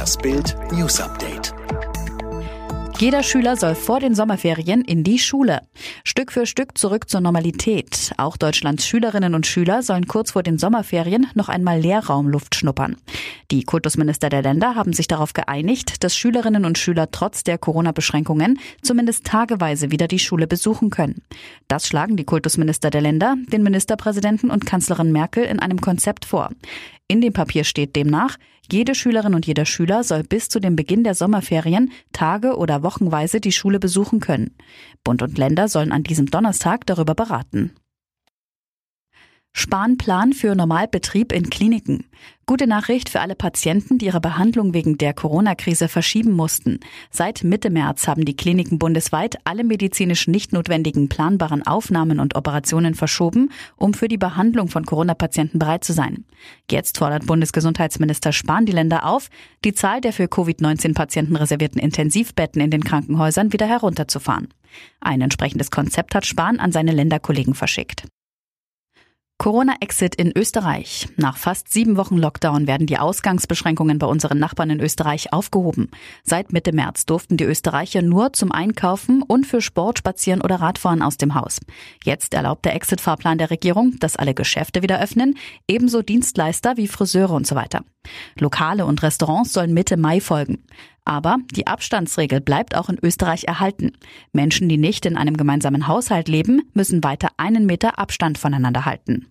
Das Bild News Update. Jeder Schüler soll vor den Sommerferien in die Schule. Stück für Stück zurück zur Normalität. Auch Deutschlands Schülerinnen und Schüler sollen kurz vor den Sommerferien noch einmal Lehrraumluft schnuppern. Die Kultusminister der Länder haben sich darauf geeinigt, dass Schülerinnen und Schüler trotz der Corona-Beschränkungen zumindest tageweise wieder die Schule besuchen können. Das schlagen die Kultusminister der Länder, den Ministerpräsidenten und Kanzlerin Merkel in einem Konzept vor. In dem Papier steht demnach, jede Schülerin und jeder Schüler soll bis zu dem Beginn der Sommerferien Tage oder wochenweise die Schule besuchen können. Bund und Länder sollen an diesem Donnerstag darüber beraten. Sparplan für Normalbetrieb in Kliniken. Gute Nachricht für alle Patienten, die ihre Behandlung wegen der Corona-Krise verschieben mussten. Seit Mitte März haben die Kliniken bundesweit alle medizinisch nicht notwendigen planbaren Aufnahmen und Operationen verschoben, um für die Behandlung von Corona-Patienten bereit zu sein. Jetzt fordert Bundesgesundheitsminister Spahn die Länder auf, die Zahl der für Covid-19-Patienten reservierten Intensivbetten in den Krankenhäusern wieder herunterzufahren. Ein entsprechendes Konzept hat Spahn an seine Länderkollegen verschickt. Corona-Exit in Österreich. Nach fast sieben Wochen Lockdown werden die Ausgangsbeschränkungen bei unseren Nachbarn in Österreich aufgehoben. Seit Mitte März durften die Österreicher nur zum Einkaufen und für Sport, Spazieren oder Radfahren aus dem Haus. Jetzt erlaubt der Exit-Fahrplan der Regierung, dass alle Geschäfte wieder öffnen, ebenso Dienstleister wie Friseure und so weiter. Lokale und Restaurants sollen Mitte Mai folgen. Aber die Abstandsregel bleibt auch in Österreich erhalten. Menschen, die nicht in einem gemeinsamen Haushalt leben, müssen weiter einen Meter Abstand voneinander halten.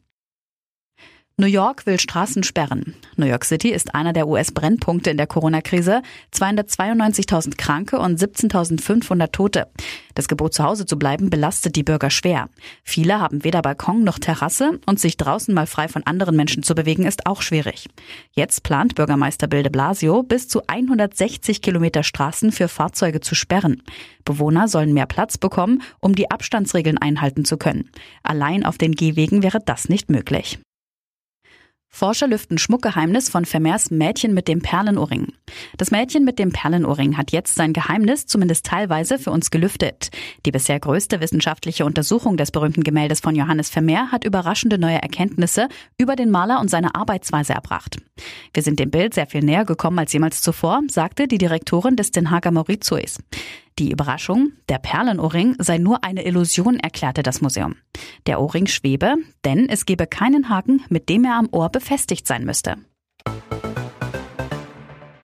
New York will Straßen sperren. New York City ist einer der US-Brennpunkte in der Corona-Krise. 292.000 Kranke und 17.500 Tote. Das Gebot zu Hause zu bleiben belastet die Bürger schwer. Viele haben weder Balkon noch Terrasse und sich draußen mal frei von anderen Menschen zu bewegen ist auch schwierig. Jetzt plant Bürgermeister Bilde Blasio bis zu 160 Kilometer Straßen für Fahrzeuge zu sperren. Bewohner sollen mehr Platz bekommen, um die Abstandsregeln einhalten zu können. Allein auf den Gehwegen wäre das nicht möglich. Forscher lüften Schmuckgeheimnis von Vermeers Mädchen mit dem Perlenohrring. Das Mädchen mit dem Perlenohrring hat jetzt sein Geheimnis zumindest teilweise für uns gelüftet. Die bisher größte wissenschaftliche Untersuchung des berühmten Gemäldes von Johannes Vermeer hat überraschende neue Erkenntnisse über den Maler und seine Arbeitsweise erbracht. Wir sind dem Bild sehr viel näher gekommen als jemals zuvor, sagte die Direktorin des Den Hager Mauritius. Die Überraschung, der Perlenohrring sei nur eine Illusion, erklärte das Museum. Der Ohrring schwebe, denn es gebe keinen Haken, mit dem er am Ohr befestigt sein müsste.